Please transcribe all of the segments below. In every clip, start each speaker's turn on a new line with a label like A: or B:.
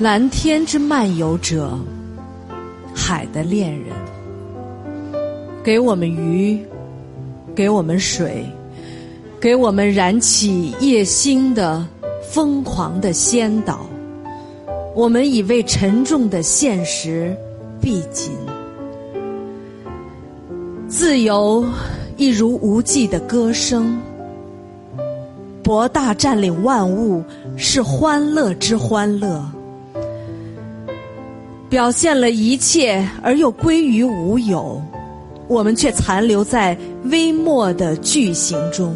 A: 蓝天之漫游者，海的恋人，给我们鱼，给我们水，给我们燃起夜星的疯狂的先导。我们已为沉重的现实闭紧。自由一如无际的歌声，博大占领万物，是欢乐之欢乐。表现了一切，而又归于无有，我们却残留在微末的句型中。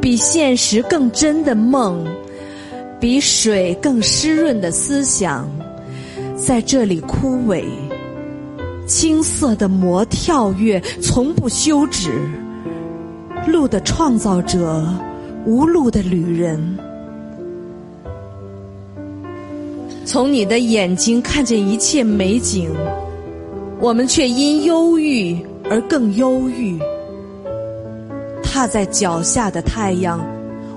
A: 比现实更真的梦，比水更湿润的思想，在这里枯萎。青涩的魔跳跃，从不休止。路的创造者，无路的旅人。从你的眼睛看见一切美景，我们却因忧郁而更忧郁。踏在脚下的太阳，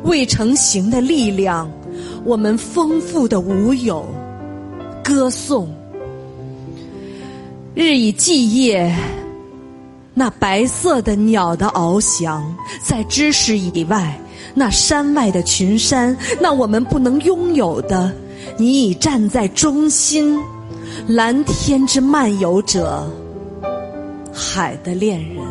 A: 未成形的力量，我们丰富的无有，歌颂。日以继夜，那白色的鸟的翱翔，在知识以外，那山外的群山，那我们不能拥有的。你已站在中心，蓝天之漫游者，海的恋人。